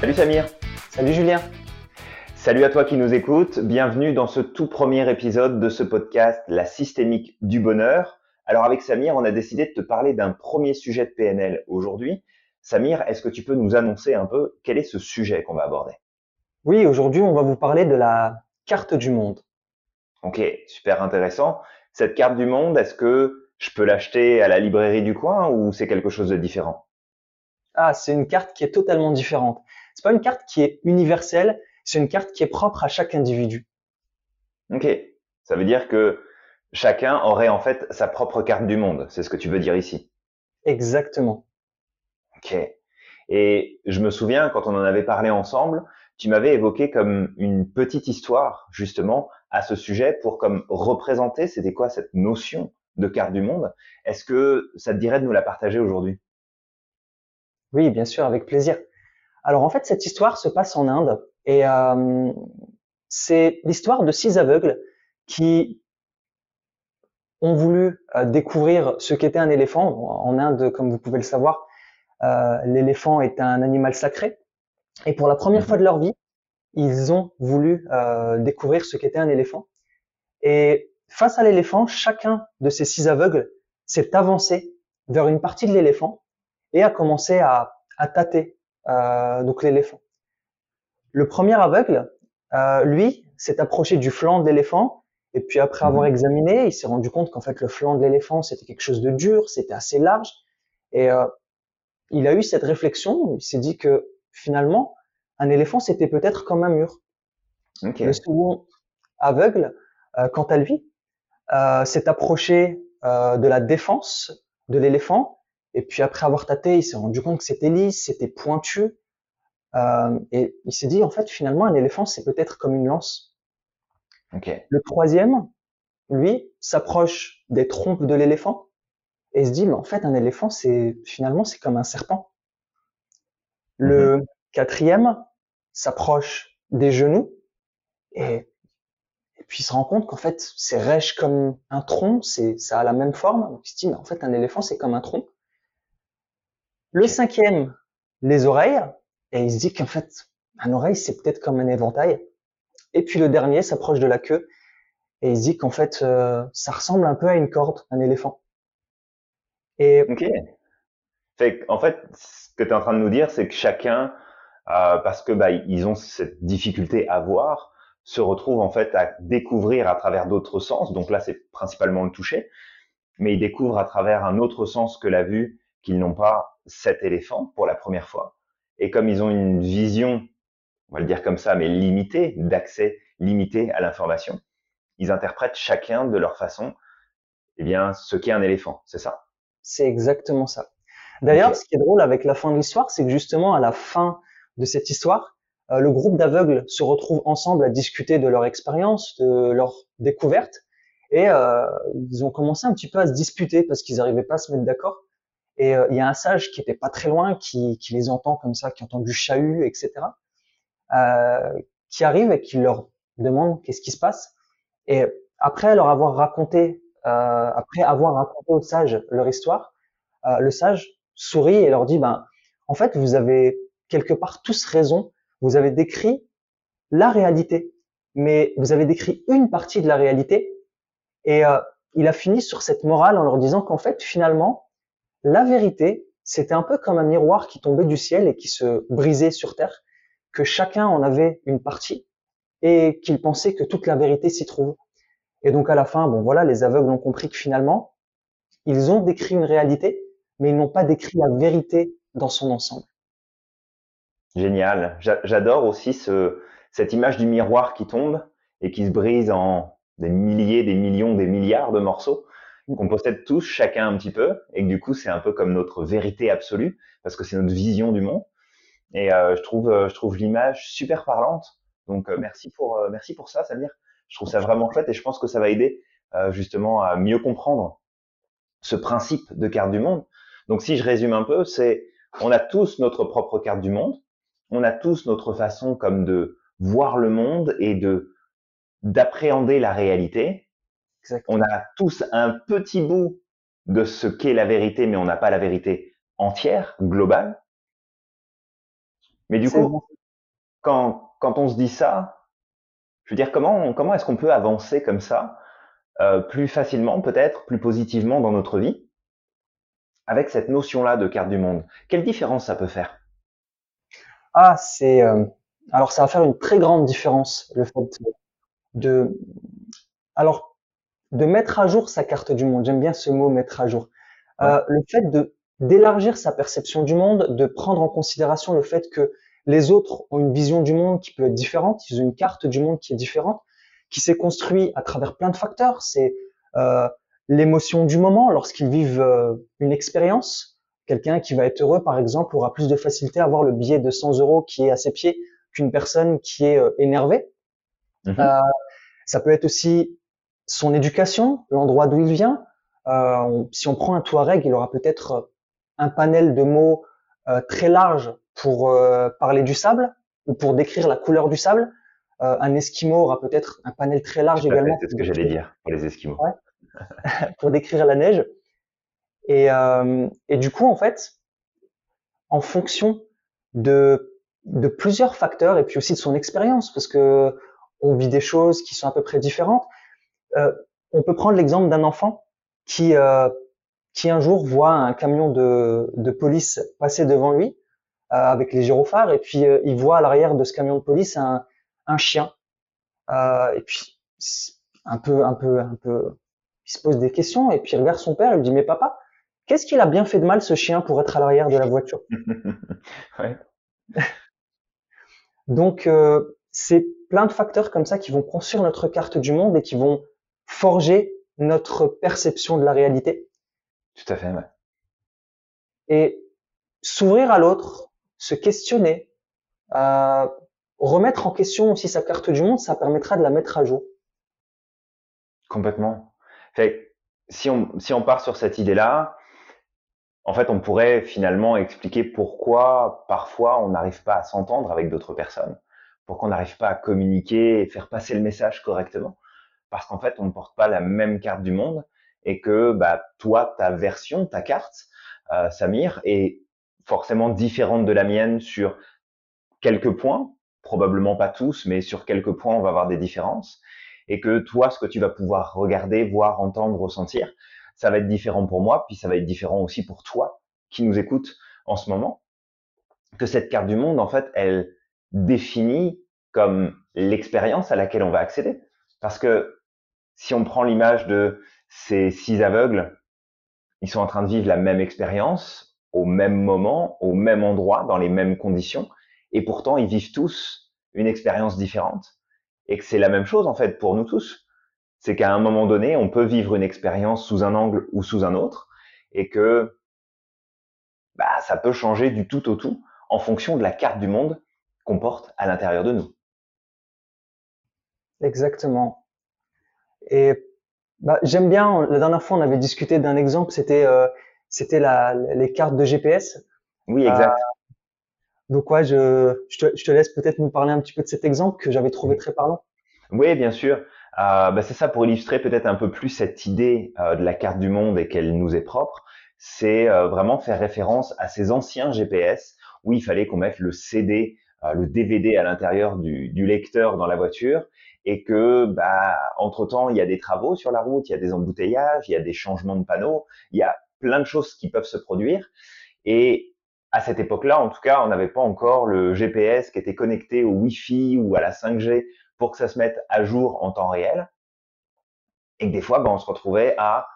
Salut Samir. Salut Julien. Salut à toi qui nous écoutes. Bienvenue dans ce tout premier épisode de ce podcast La systémique du bonheur. Alors avec Samir, on a décidé de te parler d'un premier sujet de PNL aujourd'hui. Samir, est-ce que tu peux nous annoncer un peu quel est ce sujet qu'on va aborder? Oui, aujourd'hui, on va vous parler de la carte du monde. Ok, super intéressant. Cette carte du monde, est-ce que je peux l'acheter à la librairie du coin ou c'est quelque chose de différent? Ah, c'est une carte qui est totalement différente. C'est pas une carte qui est universelle, c'est une carte qui est propre à chaque individu. Ok, ça veut dire que chacun aurait en fait sa propre carte du monde, c'est ce que tu veux dire ici. Exactement. Ok. Et je me souviens quand on en avait parlé ensemble, tu m'avais évoqué comme une petite histoire justement à ce sujet pour comme représenter c'était quoi cette notion de carte du monde? Est-ce que ça te dirait de nous la partager aujourd'hui? Oui, bien sûr, avec plaisir. Alors en fait, cette histoire se passe en Inde et euh, c'est l'histoire de six aveugles qui ont voulu euh, découvrir ce qu'était un éléphant. En Inde, comme vous pouvez le savoir, euh, l'éléphant est un animal sacré. Et pour la première fois de leur vie, ils ont voulu découvrir ce qu'était un éléphant. Et face à l'éléphant, chacun de ces six aveugles s'est avancé vers une partie de l'éléphant et a commencé à, à tâter euh, donc l'éléphant. Le premier aveugle, euh, lui, s'est approché du flanc de l'éléphant et puis après avoir mhm. examiné, il s'est rendu compte qu'en fait le flanc de l'éléphant c'était quelque chose de dur, c'était assez large et euh, il a eu cette réflexion, il s'est dit que finalement un éléphant c'était peut-être comme un mur. Le second aveugle, euh, quant à lui, euh, s'est approché euh, de la défense de l'éléphant et puis après avoir tâté, il s'est rendu compte que c'était lisse, c'était pointu. Euh, et il s'est dit, en fait, finalement, un éléphant, c'est peut-être comme une lance. Okay. Le troisième, lui, s'approche des trompes de l'éléphant et se dit, mais en fait, un éléphant, c'est finalement, c'est comme un serpent. Le mm-hmm. quatrième s'approche des genoux et, et puis il se rend compte qu'en fait, c'est rêche comme un tronc, c'est, ça a la même forme. Donc il se dit, mais en fait, un éléphant, c'est comme un tronc. Le cinquième, les oreilles. Et il se dit qu'en fait, un oreille, c'est peut-être comme un éventail. Et puis le dernier s'approche de la queue. Et il se dit qu'en fait, euh, ça ressemble un peu à une corde, un éléphant. Et ok. En fait, ce que tu es en train de nous dire, c'est que chacun, euh, parce que bah, ils ont cette difficulté à voir, se retrouve en fait à découvrir à travers d'autres sens. Donc là, c'est principalement le toucher, mais ils découvrent à travers un autre sens que la vue qu'ils n'ont pas cet éléphant pour la première fois. Et comme ils ont une vision, on va le dire comme ça, mais limitée, d'accès limité à l'information, ils interprètent chacun de leur façon, eh bien, ce qu'est un éléphant. C'est ça? C'est exactement ça. D'ailleurs, ce qui est drôle avec la fin de l'histoire, c'est que justement, à la fin de cette histoire, euh, le groupe d'aveugles se retrouve ensemble à discuter de leur expérience, de leur découverte, et euh, ils ont commencé un petit peu à se disputer parce qu'ils n'arrivaient pas à se mettre d'accord. Et euh, il y a un sage qui était pas très loin, qui, qui, les entend comme ça, qui entend du chahut, etc., euh, qui arrive et qui leur demande qu'est-ce qui se passe. Et après leur avoir raconté, euh, après avoir raconté au sage leur histoire, euh, le sage sourit et leur dit, ben, en fait, vous avez quelque part tous raison. Vous avez décrit la réalité, mais vous avez décrit une partie de la réalité. Et euh, il a fini sur cette morale en leur disant qu'en fait, finalement, la vérité, c'était un peu comme un miroir qui tombait du ciel et qui se brisait sur terre, que chacun en avait une partie et qu'il pensait que toute la vérité s'y trouve. Et donc à la fin, bon voilà, les aveugles ont compris que finalement, ils ont décrit une réalité, mais ils n'ont pas décrit la vérité dans son ensemble. Génial. J'adore aussi ce, cette image du miroir qui tombe et qui se brise en des milliers, des millions, des milliards de morceaux qu'on possède tous, chacun un petit peu, et que du coup c'est un peu comme notre vérité absolue, parce que c'est notre vision du monde. Et euh, je trouve, euh, je trouve l'image super parlante. Donc euh, merci pour, merci pour ça, Samir. Je trouve ça vraiment chouette et je pense que ça va aider justement à mieux comprendre ce principe de carte du monde. Donc si je résume un peu, c'est on a tous notre propre carte du monde, on a tous notre façon comme de voir le monde et de d'appréhender la réalité. On a tous un petit bout de ce qu'est la vérité, mais on n'a pas la vérité entière, globale. Mais du coup, quand, quand on se dit ça, je veux dire, comment, comment est-ce qu'on peut avancer comme ça, euh, plus facilement peut-être, plus positivement dans notre vie, avec cette notion-là de carte du monde? Quelle différence ça peut faire? Ah, c'est... Euh, alors ça va faire une très grande différence, le fait de... Alors, de mettre à jour sa carte du monde. J'aime bien ce mot, mettre à jour. Euh, le fait de d'élargir sa perception du monde, de prendre en considération le fait que les autres ont une vision du monde qui peut être différente, ils ont une carte du monde qui est différente, qui s'est construit à travers plein de facteurs. C'est euh, l'émotion du moment lorsqu'ils vivent euh, une expérience. Quelqu'un qui va être heureux, par exemple, aura plus de facilité à avoir le billet de 100 euros qui est à ses pieds qu'une personne qui est euh, énervée. Mhm. Euh, ça peut être aussi son éducation, l'endroit d'où il vient. Euh, si on prend un Touareg, il aura peut-être un panel de mots euh, très large pour euh, parler du sable ou pour décrire la couleur du sable. Euh, un Esquimau aura peut-être un panel très large également. C'est ce que j'allais dire pour les Esquimaux. Ouais, pour décrire la neige. Et, et du coup, en fait, en fonction de, de plusieurs facteurs et puis aussi de son expérience, parce que on vit des choses qui sont à peu près différentes. Euh, on peut prendre l'exemple d'un enfant qui euh, qui un jour voit un camion de, de police passer devant lui euh, avec les gyrophares et puis il voit à l'arrière de ce camion de police un, un chien et puis un peu un peu un peu il se pose des questions et puis il regarde son père et lui dit mais papa qu'est-ce qu'il a bien fait de mal ce chien pour être à l'arrière de la voiture? Ouais. donc c'est plein de facteurs comme ça qui vont construire notre carte du monde et qui vont forger notre perception de la réalité tout à fait. Ouais. Et s'ouvrir à l'autre, se questionner, euh, remettre en question aussi sa carte du monde, ça permettra de la mettre à jour. Complètement. Fait, si on si on part sur cette idée-là, en fait, on pourrait finalement expliquer pourquoi parfois on n'arrive pas à s'entendre avec d'autres personnes, pourquoi on n'arrive pas à communiquer et faire passer le message correctement, parce qu'en fait, on ne porte pas la même carte du monde et que bah, toi, ta version, ta carte, euh, Samir, est forcément différente de la mienne sur quelques points, probablement pas tous, mais sur quelques points, on va avoir des différences, et que toi, ce que tu vas pouvoir regarder, voir, entendre, ressentir, ça va être différent pour moi, puis ça va être différent aussi pour toi qui nous écoute en ce moment, que cette carte du monde, en fait, elle définit comme l'expérience à laquelle on va accéder. Parce que si on prend l'image de ces six aveugles, ils sont en train de vivre la même expérience au même moment, au même endroit, dans les mêmes conditions, et pourtant ils vivent tous une expérience différente, et que c'est la même chose en fait pour nous tous. C'est qu'à un moment donné, on peut vivre une expérience sous un angle ou sous un autre, et que bah, ça peut changer du tout au tout en fonction de la carte du monde qu'on porte à l'intérieur de nous. Exactement. Et bah, J'aime bien, la dernière fois on avait discuté d'un exemple, c'était euh, c'était la, les cartes de GPS. Oui, exact. Euh, donc ouais, je, je, te, je te laisse peut-être nous parler un petit peu de cet exemple que j'avais trouvé très parlant. Oui, bien sûr. Euh, bah, c'est ça pour illustrer peut-être un peu plus cette idée euh, de la carte du monde et qu'elle nous est propre. C'est euh, vraiment faire référence à ces anciens GPS où il fallait qu'on mette le CD, le DVD à l'intérieur du, du lecteur dans la voiture et que bah entre temps il y a des travaux sur la route, il y a des embouteillages, il y a des changements de panneaux, il y a plein de choses qui peuvent se produire et à cette époque-là, en tout cas, on n'avait pas encore le GPS qui était connecté au Wi-Fi ou à la 5G pour que ça se mette à jour en temps réel. Et que des fois, bah, on se retrouvait à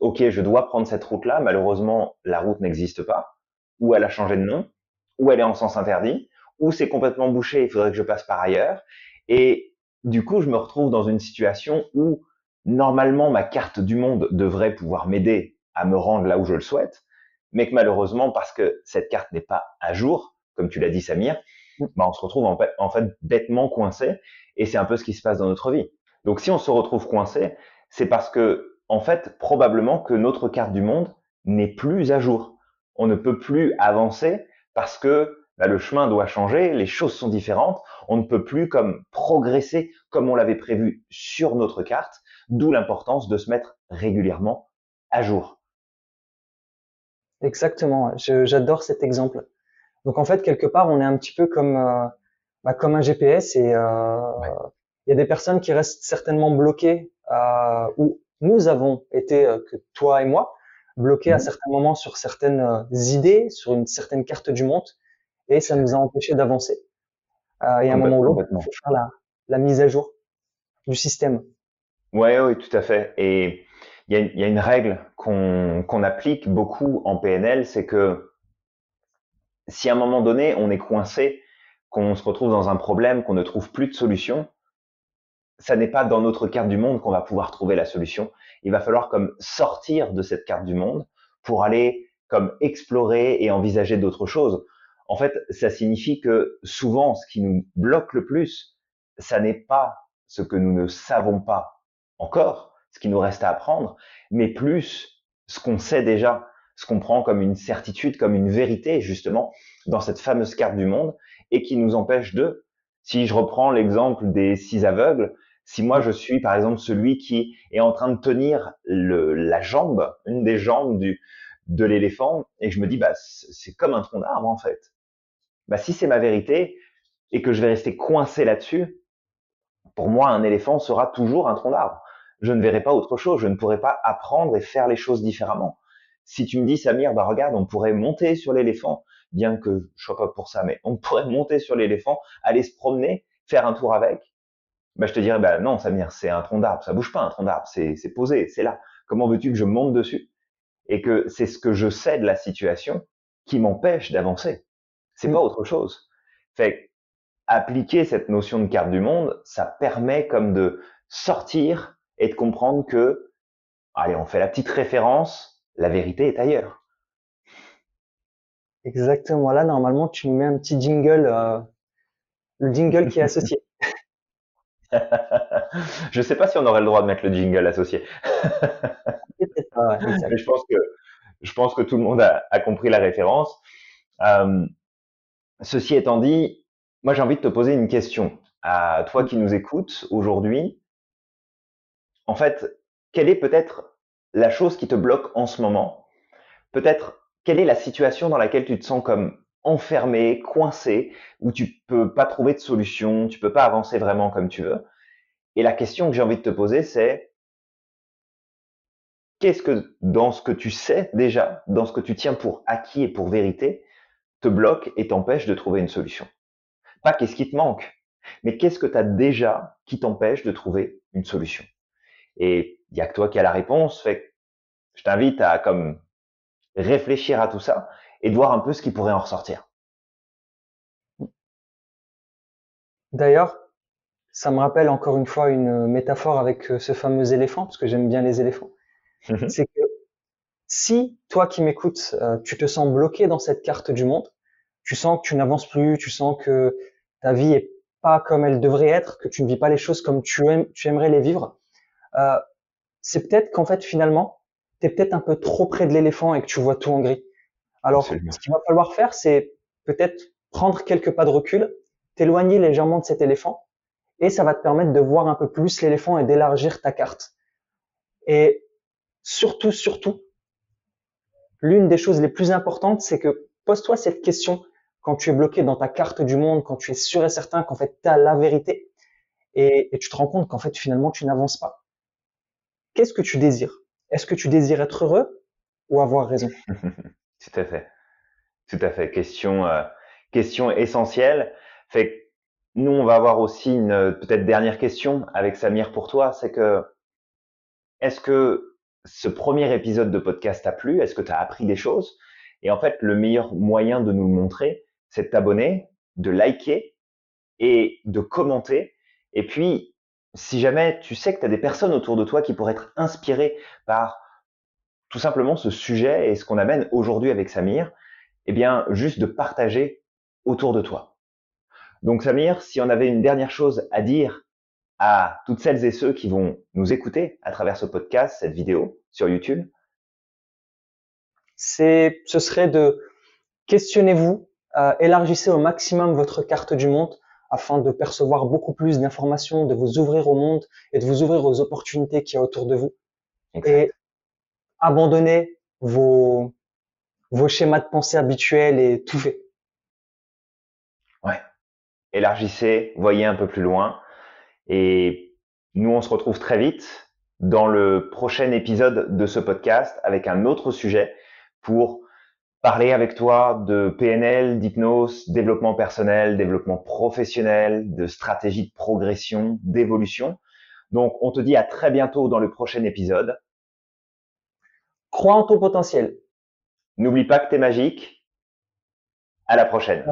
OK, je dois prendre cette route-là. Malheureusement, la route n'existe pas, ou elle a changé de nom, ou elle est en sens interdit, ou c'est complètement bouché, il faudrait que je passe par ailleurs. Et du coup, je me retrouve dans une situation où normalement ma carte du monde devrait pouvoir m'aider à me rendre là où je le souhaite, mais que malheureusement, parce que cette carte n'est pas à jour, comme tu l'as dit Samir, bah on se retrouve en fait, en fait bêtement coincé, et c'est un peu ce qui se passe dans notre vie. Donc si on se retrouve coincé, c'est parce que en fait probablement que notre carte du monde n'est plus à jour. On ne peut plus avancer parce que bah, le chemin doit changer, les choses sont différentes, on ne peut plus comme progresser comme on l'avait prévu sur notre carte, d'où l'importance de se mettre régulièrement à jour. Exactement, j'adore cet exemple. Donc en fait, quelque part, on est un petit peu comme euh, bah, comme un GPS et euh, il y a des personnes qui restent certainement bloquées euh, où nous avons été que toi et moi bloqués à mhm. certains moments sur certaines idées, sur une certaine carte du monde et ça nous a empêché d'avancer. Euh, et à un moment ou l'autre, il faut faire la, la mise à jour du système. Ouais, oui, tout à fait. Et il y a, y a, une règle qu'on qu'on applique beaucoup en PNL, c'est que si à un moment donné on est coincé, qu'on se retrouve dans un problème, qu'on ne trouve plus de solution, ça n'est pas dans notre carte du monde qu'on va pouvoir trouver la solution. Il va falloir comme sortir de cette carte du monde pour aller comme explorer et envisager d'autres choses. En fait, ça signifie que souvent, ce qui nous bloque le plus, ça n'est pas ce que nous ne savons pas encore, ce qui nous reste à apprendre, mais plus ce qu'on sait déjà, ce qu'on prend comme une certitude, comme une vérité, justement, dans cette fameuse carte du monde, et qui nous empêche de, si je reprends l'exemple des six aveugles, si moi je suis par exemple celui qui est en train de tenir le, la jambe, une des jambes du, de l'éléphant, et je me dis, bah, c'est comme un tronc d'arbre en fait. Bah, si c'est ma vérité et que je vais rester coincé là-dessus, pour moi, un éléphant sera toujours un tronc d'arbre je ne verrai pas autre chose, je ne pourrai pas apprendre et faire les choses différemment. Si tu me dis, Samir, bah regarde, on pourrait monter sur l'éléphant, bien que je sois pas pour ça, mais on pourrait monter sur l'éléphant, aller se promener, faire un tour avec, bah je te dirais, bah non, Samir, c'est un tronc d'arbre, ça bouge pas un tronc d'arbre, c'est, c'est posé, c'est là. Comment veux-tu que je monte dessus? Et que c'est ce que je sais de la situation qui m'empêche d'avancer. C'est pas autre chose. Fait appliquer cette notion de carte du monde, ça permet comme de sortir et de comprendre que, allez, on fait la petite référence, la vérité est ailleurs. Exactement. Là, normalement, tu nous mets un petit jingle, euh, le jingle qui est associé. je sais pas si on aurait le droit de mettre le jingle associé. Mais je pense que je pense que tout le monde a, a compris la référence. Euh, ceci étant dit, moi j'ai envie de te poser une question à toi qui nous écoutes aujourd'hui en fait, quelle est peut-être la chose qui te bloque en ce moment? Peut-être quelle est la situation dans laquelle tu te sens comme enfermé, coincé, où tu peux pas trouver de solution, tu peux pas avancer vraiment comme tu veux? Et la question que j'ai envie de te poser, c'est qu'est-ce que dans ce que tu sais déjà, dans ce que tu tiens pour acquis et pour vérité, te bloque et t'empêche de trouver une solution Pas qu'est-ce qui te manque, mais qu'est-ce que tu as déjà qui t'empêche de trouver une solution et il y a que toi qui as la réponse. Fait je t'invite à comme réfléchir à tout ça et de voir un peu ce qui pourrait en ressortir. D'ailleurs, ça me rappelle encore une fois une métaphore avec euh, ce fameux éléphant, parce que j'aime bien les éléphants. Mhm. C'est que si toi qui m'écoutes, euh, tu te sens bloqué dans cette carte du monde, tu sens que tu n'avances plus, tu sens que ta vie est pas comme elle devrait être, que tu ne vis pas les choses comme tu, aimes, tu aimerais les vivre, euh, c'est peut-être qu'en fait finalement, tu es peut-être un peu trop près de l'éléphant et que tu vois tout en gris. Alors, ce qu'il va falloir faire, c'est peut-être prendre quelques pas de recul, t'éloigner légèrement de cet éléphant, et ça va te permettre de voir un peu plus l'éléphant et d'élargir ta carte. Et surtout, surtout, l'une des choses les plus importantes, c'est que pose-toi cette question quand tu es bloqué dans ta carte du monde, quand tu es sûr et certain qu'en fait tu as la vérité, et, tu te rends compte qu'en fait finalement tu n'avances pas qu'est-ce que tu désires? Est-ce que tu désires être heureux ou avoir raison? Tout à fait. Tout à fait. Question, euh, question essentielle. Fait nous, on va avoir aussi une peut-être dernière question avec Samir pour toi. C'est que, est-ce que ce premier épisode de podcast t'a plu? Est-ce que tu as appris des choses? Et en fait, le meilleur moyen de nous le montrer, c'est de t'abonner, de liker et de commenter. Et puis, si jamais tu sais que tu as des personnes autour de toi qui pourraient être inspirées par tout simplement ce sujet et ce qu'on amène aujourd'hui avec Samir, eh bien, juste de partager autour de toi. Donc Samir, si on avait une dernière chose à dire à toutes celles et ceux qui vont nous écouter à travers ce podcast, cette vidéo sur YouTube, c'est, ce serait de questionnez-vous, euh, élargissez au maximum votre carte du monde afin de percevoir beaucoup plus d'informations, de vous ouvrir au monde et de vous ouvrir aux opportunités qu'il y a autour de vous. Et abandonner vos, vos schémas de pensée habituels et tout fait. élargissez, voyez un peu plus loin. Et nous, on se retrouve très vite dans le prochain épisode de ce podcast avec un autre sujet pour parler avec toi de PNL, d'hypnose, développement personnel, développement professionnel, de stratégie de progression, d'évolution. Donc, on te dit à très bientôt dans le prochain épisode. Crois en ton potentiel. N'oublie pas que tu es magique. À. À la prochaine.